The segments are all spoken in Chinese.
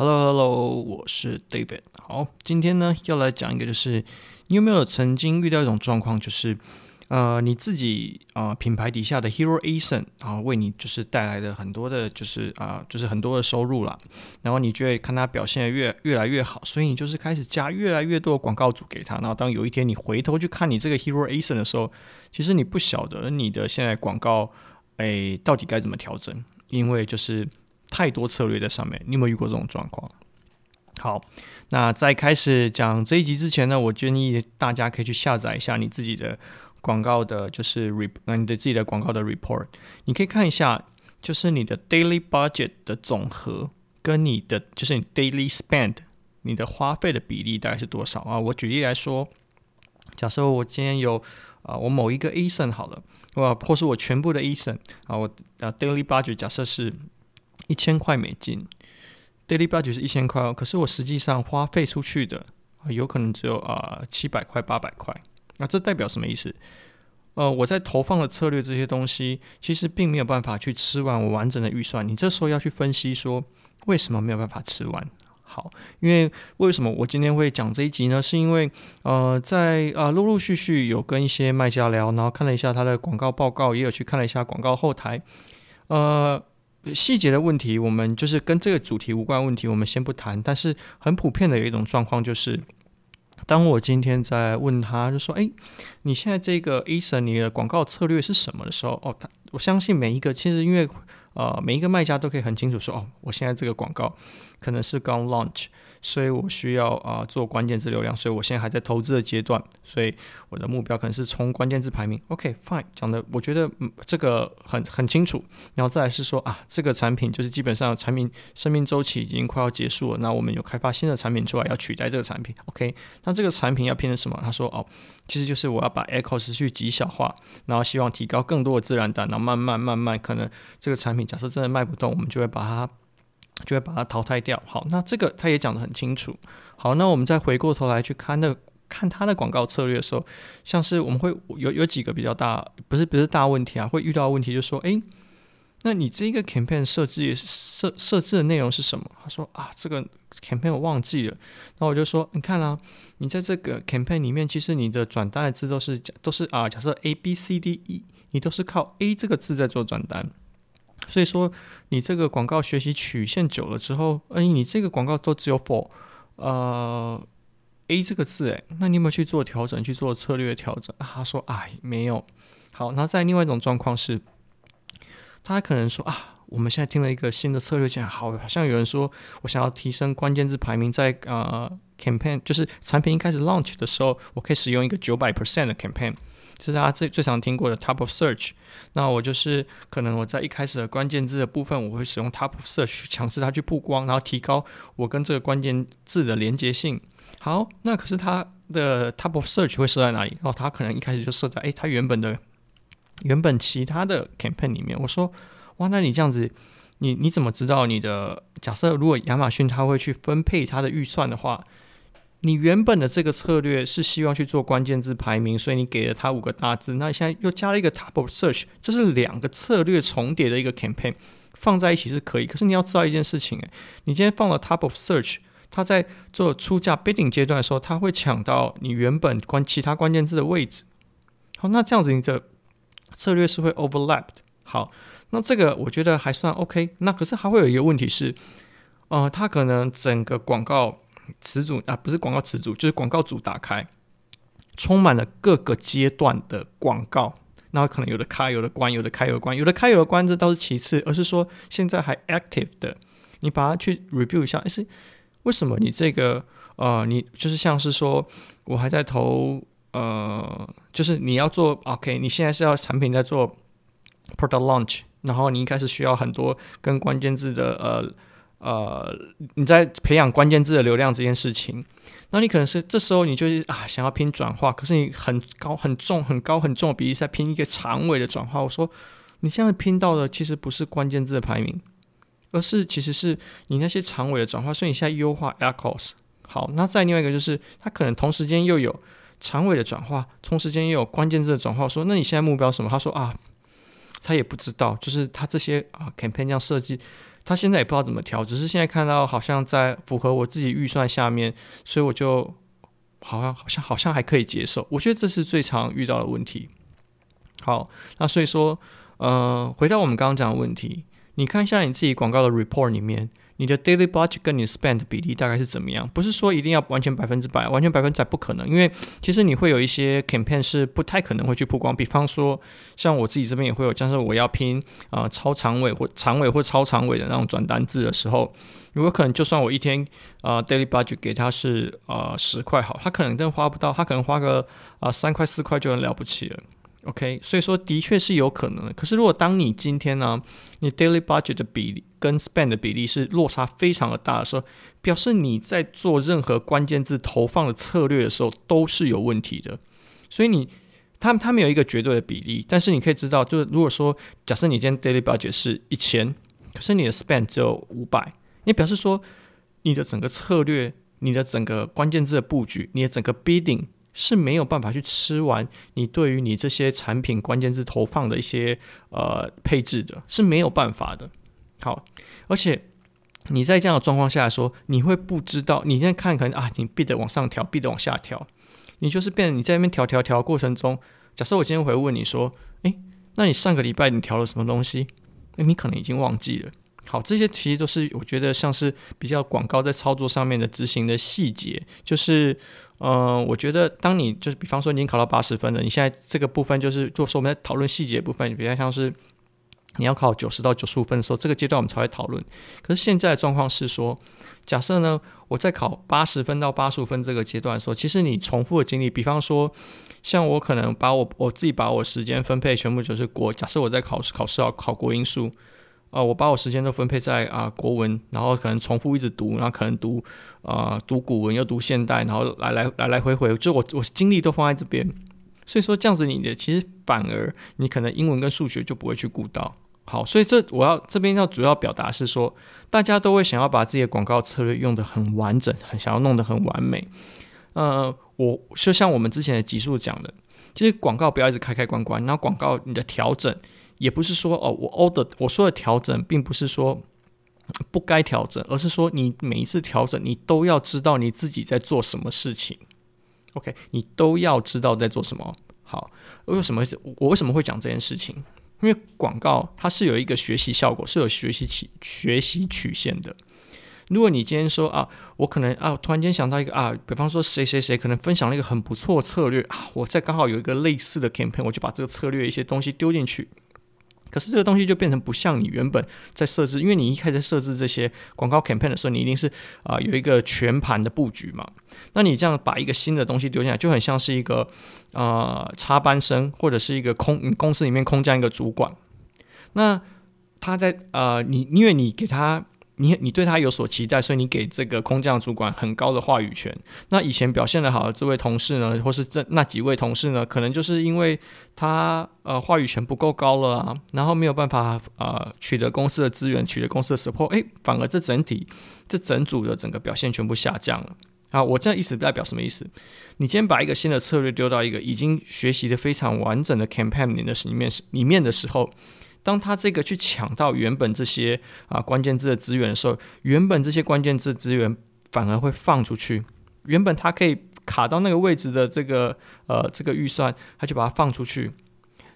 Hello Hello，我是 David。好，今天呢要来讲一个，就是你有没有曾经遇到一种状况，就是呃你自己啊、呃、品牌底下的 Hero ASIN 啊为你就是带来的很多的，就是啊、就是很多的收入啦。然后你觉得看它表现得越越来越好，所以你就是开始加越来越多的广告主给他。然后当有一天你回头去看你这个 Hero ASIN 的时候，其实你不晓得你的现在广告哎到底该怎么调整，因为就是。太多策略在上面，你有没有遇过这种状况？好，那在开始讲这一集之前呢，我建议大家可以去下载一下你自己的广告的，就是 re，你的自己的广告的 report，你可以看一下，就是你的 daily budget 的总和跟你的就是你 daily spend，你的花费的比例大概是多少啊？我举例来说，假设我今天有啊，我某一个 ASIN 好了，哇，或是我全部的 ASIN 啊，我啊 daily budget 假设是。一千块美金，daily budget 是一千块哦。可是我实际上花费出去的，有可能只有啊七百块、八百块。那这代表什么意思？呃，我在投放的策略这些东西，其实并没有办法去吃完我完整的预算。你这时候要去分析说，为什么没有办法吃完？好，因为为什么我今天会讲这一集呢？是因为呃，在啊、陆陆续续有跟一些卖家聊，然后看了一下他的广告报告，也有去看了一下广告后台，呃。细节的问题，我们就是跟这个主题无关问题，我们先不谈。但是很普遍的有一种状况，就是当我今天在问他，就说：“哎，你现在这个 Ason 你的广告策略是什么的时候？”哦，他我相信每一个其实因为呃每一个卖家都可以很清楚说：“哦，我现在这个广告可能是刚 launch。”所以我需要啊、做关键字流量，所以我现在还在投资的阶段，所以我的目标可能是冲关键字排名。OK，fine，、讲的我觉得嗯这个很很清楚。然后再来是说啊，这个产品就是基本上产品生命周期已经快要结束了，那我们有开发新的产品出来要取代这个产品。OK，那这个产品要变成什么？他说哦，其实就是我要把 echo 持续极小化，然后希望提高更多的自然单，然后慢慢慢慢可能这个产品假设真的卖不动，我们就会把它。就会把它淘汰掉。好，那这个他也讲得很清楚。好，那我们再回过头来去看那看他的广告策略的时候，像是我们会有有几个比较大，不是不是大问题啊，会遇到问题，就是说，诶，那你这个 campaign 设置设设置的内容是什么？他说啊，这个 campaign 我忘记了。那我就说，你看啊，你在这个 campaign 里面，其实你的转单的字都是都是啊，假设 A B C D E，你都是靠 A 这个字在做转单。所以说，你这个广告学习曲线久了之后，哎，你这个广告都只有 for 呃 A 这个字，哎，那你有没有去做调整，去做策略调整？他说，哎，没有。好，那在另外一种状况是，他可能说啊，我们现在听了一个新的策略，讲好，好像有人说我想要提升关键字排名，在呃 campaign，就是产品一开始 launch 的时候，我可以使用一个九百 percent 的 campaign。是大家最最常听过的 Top of Search，那我就是可能我在一开始的关键字的部分，我会使用 Top of Search 强制它去曝光，然后提高我跟这个关键字的连接性。好，那可是它的 Top of Search 会设在哪里？哦，它可能一开始就设在诶，它原本的原本其他的 campaign 里面。我说，哇，那你这样子，你你怎么知道你的？假设如果亚马逊它会去分配它的预算的话？你原本的这个策略是希望去做关键字排名，所以你给了他五个大字。那现在又加了一个 top of search，这是两个策略重叠的一个 campaign，放在一起是可以。可是你要知道一件事情，诶，你今天放了 top of search，它在做出价 bidding 阶段的时候，它会抢到你原本关其他关键字的位置。好，那这样子你的策略是会 overlap 的。好，那这个我觉得还算 OK。那可是还会有一个问题是，呃，它可能整个广告。词组啊，不是广告词组，就是广告组打开，充满了各个阶段的广告，然后可能有的开，有的关，有的开，有的关，有的开，有的关，这倒是其次，而是说现在还 active 的，你把它去 review 一下，诶，是为什么你这个呃，你就是像是说我还在投呃，就是你要做 OK，你现在是要产品在做 product launch，然后你一开始需要很多跟关键字的呃。呃，你在培养关键字的流量这件事情，那你可能是这时候你就是啊，想要拼转化，可是你很高很重很高很重的比例在拼一个长尾的转化。我说，你现在拼到的其实不是关键字的排名，而是其实是你那些长尾的转化。所以你现在优化 ACoS。好，那再另外一个就是，它可能同时间又有长尾的转化，同时间又有关键字的转化。说，那你现在目标什么？他说啊，他也不知道，就是他这些啊 campaign 这样设计。他现在也不知道怎么调，只是现在看到好像在符合我自己预算下面，所以我就好像好像好像还可以接受。我觉得这是最常遇到的问题。好，那所以说，呃，回到我们刚刚讲的问题，你看一下你自己广告的 report 里面。你的 daily budget 跟你 spend 比例大概是怎么样？不是说一定要完全百分之百，完全百分之百不可能，因为其实你会有一些 campaign 是不太可能会去曝光。比方说，像我自己这边也会有，像是我要拼啊、超长尾或长尾或超长尾的那种转单字的时候，有没有可能就算我一天啊、daily budget 给他是啊十块好，他可能真花不到，他可能花个啊三块四块就很了不起了。OK，所以说的确是有可能的。可是如果当你今天呢，你 daily budget 的比例跟 spend 的比例是落差非常的大的时候，表示你在做任何关键字投放的策略的时候都是有问题的。所以你，他他们有一个绝对的比例，但是你可以知道，就是如果说假设你今天 daily budget 是一千，可是你的 spend 只有五百，你表示说你的整个策略、你的整个关键字的布局、你的整个 bidding。是没有办法去吃完你对于你这些产品关键字投放的一些呃配置的，是没有办法的。好，而且你在这样的状况下来说，你会不知道，你现在看可能啊，你必得往上调必得往下调，你就是变，你在那边调调调过程中，假设我今天回问你说，诶，那你上个礼拜你调了什么东西？那你可能已经忘记了。好，这些其实都是我觉得像是比较广告在操作上面的执行的细节，就是。嗯，我觉得当你就是比方说你已经考到八十分了，你现在这个部分就是，如果说我们在讨论细节部分，比较像是你要考九十到九十五分的时候，这个阶段我们才会讨论。可是现在的状况是说，假设呢，我在考八十分到八十五分这个阶段的时候，其实你重复的经历，比方说像我可能把我我自己把我时间分配全部就是国，假设我在考试考试要考国英数。啊、我把我时间都分配在啊、国文，然后可能重复一直读，然后可能读啊、读古文又读现代，然后来来来来回回，就我我精力都放在这边，所以说这样子你的其实反而你可能英文跟数学就不会去顾到。好，所以这我要这边要主要表达是说，大家都会想要把自己的广告策略用得很完整，很想要弄得很完美。呃，我就像我们之前的集数讲的，其实广告不要一直开开关关，然后广告你的调整。也不是说哦，我 order 我说的调整，并不是说不该调整，而是说你每一次调整，你都要知道你自己在做什么事情。OK，你都要知道在做什么。好，为什么我为什么会讲这件事情？因为广告它是有一个学习效果，是有学习曲学习曲线的。如果你今天说啊，我可能啊，突然间想到一个啊，比方说谁谁谁可能分享了一个很不错策略啊，我在刚好有一个类似的 campaign，我就把这个策略一些东西丢进去。可是这个东西就变成不像你原本在设置，因为你一开始设置这些广告 campaign 的时候，你一定是啊、有一个全盘的布局嘛。那你这样把一个新的东西丢进来，就很像是一个啊插班生，或者是一个空公司里面空降一个主管。那他在呃你因为你给他。你你对他有所期待，所以你给这个空降主管很高的话语权。那以前表现得好的这位同事呢，或是这那几位同事呢，可能就是因为他呃话语权不够高了啊，然后没有办法呃取得公司的资源，取得公司的 support，哎，反而这整体这整组的整个表现全部下降了。啊，我这意思代表什么意思？你今天把一个新的策略丢到一个已经学习的非常完整的 campaign 里的里面里面的时候。当他这个去抢到原本这些啊关键字的资源的时候，原本这些关键字资源反而会放出去。原本他可以卡到那个位置的这个呃这个预算，他就把它放出去。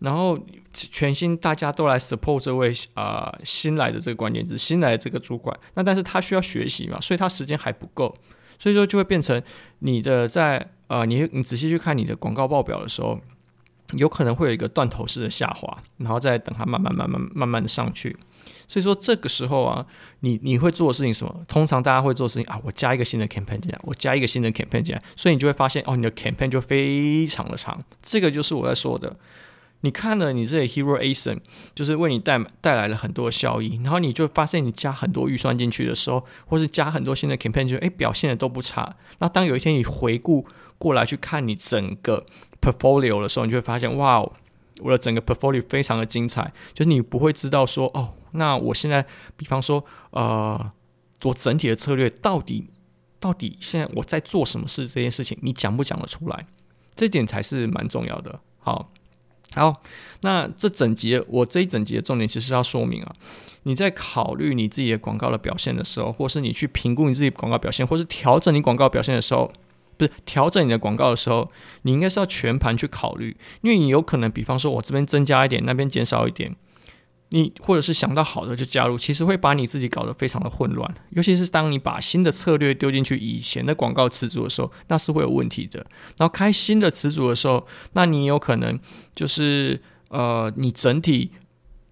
然后全新大家都来 support 这位啊、新来的这个关键字，新来的这个主管。那但是他需要学习嘛，所以他时间还不够，所以说就会变成你的在呃你你仔细去看你的广告报表的时候。有可能会有一个断头式的下滑，然后再等它慢慢、慢慢、慢慢的上去。所以说这个时候啊，你你会做的事情什么？通常大家会做事情啊，我加一个新的 campaign 进来，我加一个新的 campaign 进来，所以你就会发现哦，你的 campaign 就非常的长。这个就是我在说的。你看了你这里 Hero ASIN，就是为你带带来了很多效益，然后你就发现你加很多预算进去的时候，或是加很多新的 campaign，就哎表现的都不差。那当有一天你回顾过来去看你整个 portfolio 的时候，你就会发现，哇，我的整个 portfolio 非常的精彩。就是你不会知道说，哦，那我现在，比方说，呃，做整体的策略到底到底现在我在做什么事这件事情，你讲不讲得出来？这点才是蛮重要的。好，好，那这整节我这一整节的重点其实要说明啊，你在考虑你自己的广告的表现的时候，或是你去评估你自己广告表现，或是调整你广告表现的时候，不是调整你的广告的时候，你应该是要全盘去考虑，因为你有可能，比方说我这边增加一点，那边减少一点。你或者是想到好的就加入，其实会把你自己搞得非常的混乱。尤其是当你把新的策略丢进去以前的广告词组的时候，那是会有问题的。然后开新的词组的时候，那你有可能就是呃，你整体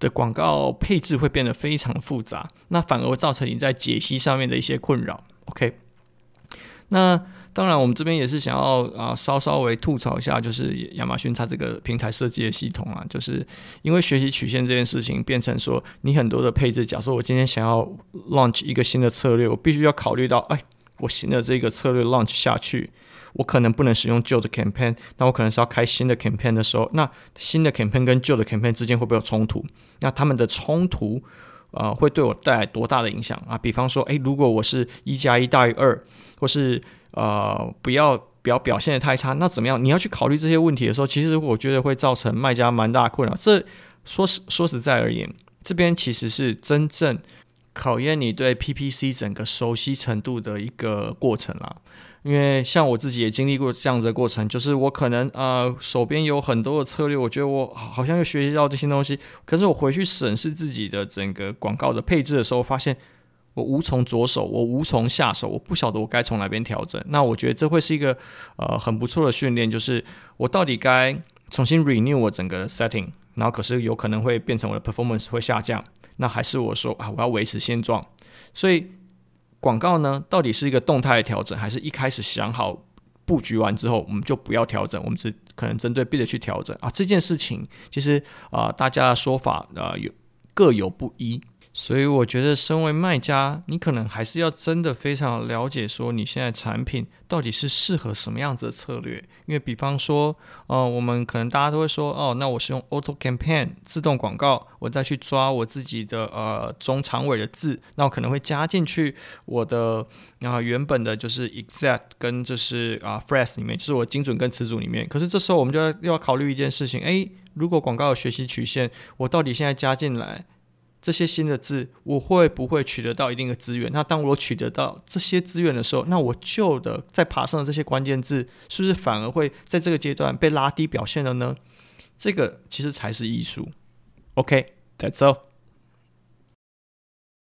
的广告配置会变得非常复杂，那反而会造成你在解析上面的一些困扰。OK，那。当然，我们这边也是想要啊，稍稍微吐槽一下，就是亚马逊它这个平台设计的系统啊，就是因为学习曲线这件事情，变成说你很多的配置。假设我今天想要 launch 一个新的策略，我必须要考虑到，哎，我新的这个策略 launch 下去，我可能不能使用旧的 campaign，那我可能是要开新的 campaign 的时候，那新的 campaign 跟旧的 campaign 之间会不会有冲突？那他们的冲突，呃，会对我带来多大的影响啊？比方说，哎，如果我是一加一大于二，或是呃，不要不要表现得太差，那怎么样？你要去考虑这些问题的时候，其实我觉得会造成卖家蛮大的困扰。这说实说实在而言，这边其实是真正考验你对 PPC 整个熟悉程度的一个过程啦。因为像我自己也经历过这样子的过程，就是我可能呃手边有很多的策略，我觉得我好像又学习到这些东西，可是我回去审视自己的整个广告的配置的时候，发现。我无从着手，我无从下手，我不晓得我该从哪边调整。那我觉得这会是一个呃很不错的训练，就是我到底该重新 renew 我整个 setting，然后可是有可能会变成我的 performance 会下降，那还是我说啊我要维持现状。所以广告呢，到底是一个动态调整，还是一开始想好布局完之后我们就不要调整，我们只可能针对 bid 去调整啊？这件事情其实啊、大家的说法啊、有各有不一。所以我觉得，身为卖家，你可能还是要真的非常了解，说你现在产品到底是适合什么样子的策略。因为，比方说，呃，我们可能大家都会说，哦，那我是用 Auto Campaign 自动广告，我再去抓我自己的呃中长尾的字，那我可能会加进去我的啊、呃、原本的就是 Exact 跟就是啊、呃、Phrase 里面，就是我精准跟词组里面。可是这时候我们就要又要考虑一件事情，诶，如果广告有学习曲线，我到底现在加进来？这些新的字，我会不会取得到一定的资源？那当我取得到这些资源的时候，那我旧的在爬上的这些关键字，是不是反而会在这个阶段被拉低表现了呢？这个其实才是艺术。OK，that's all。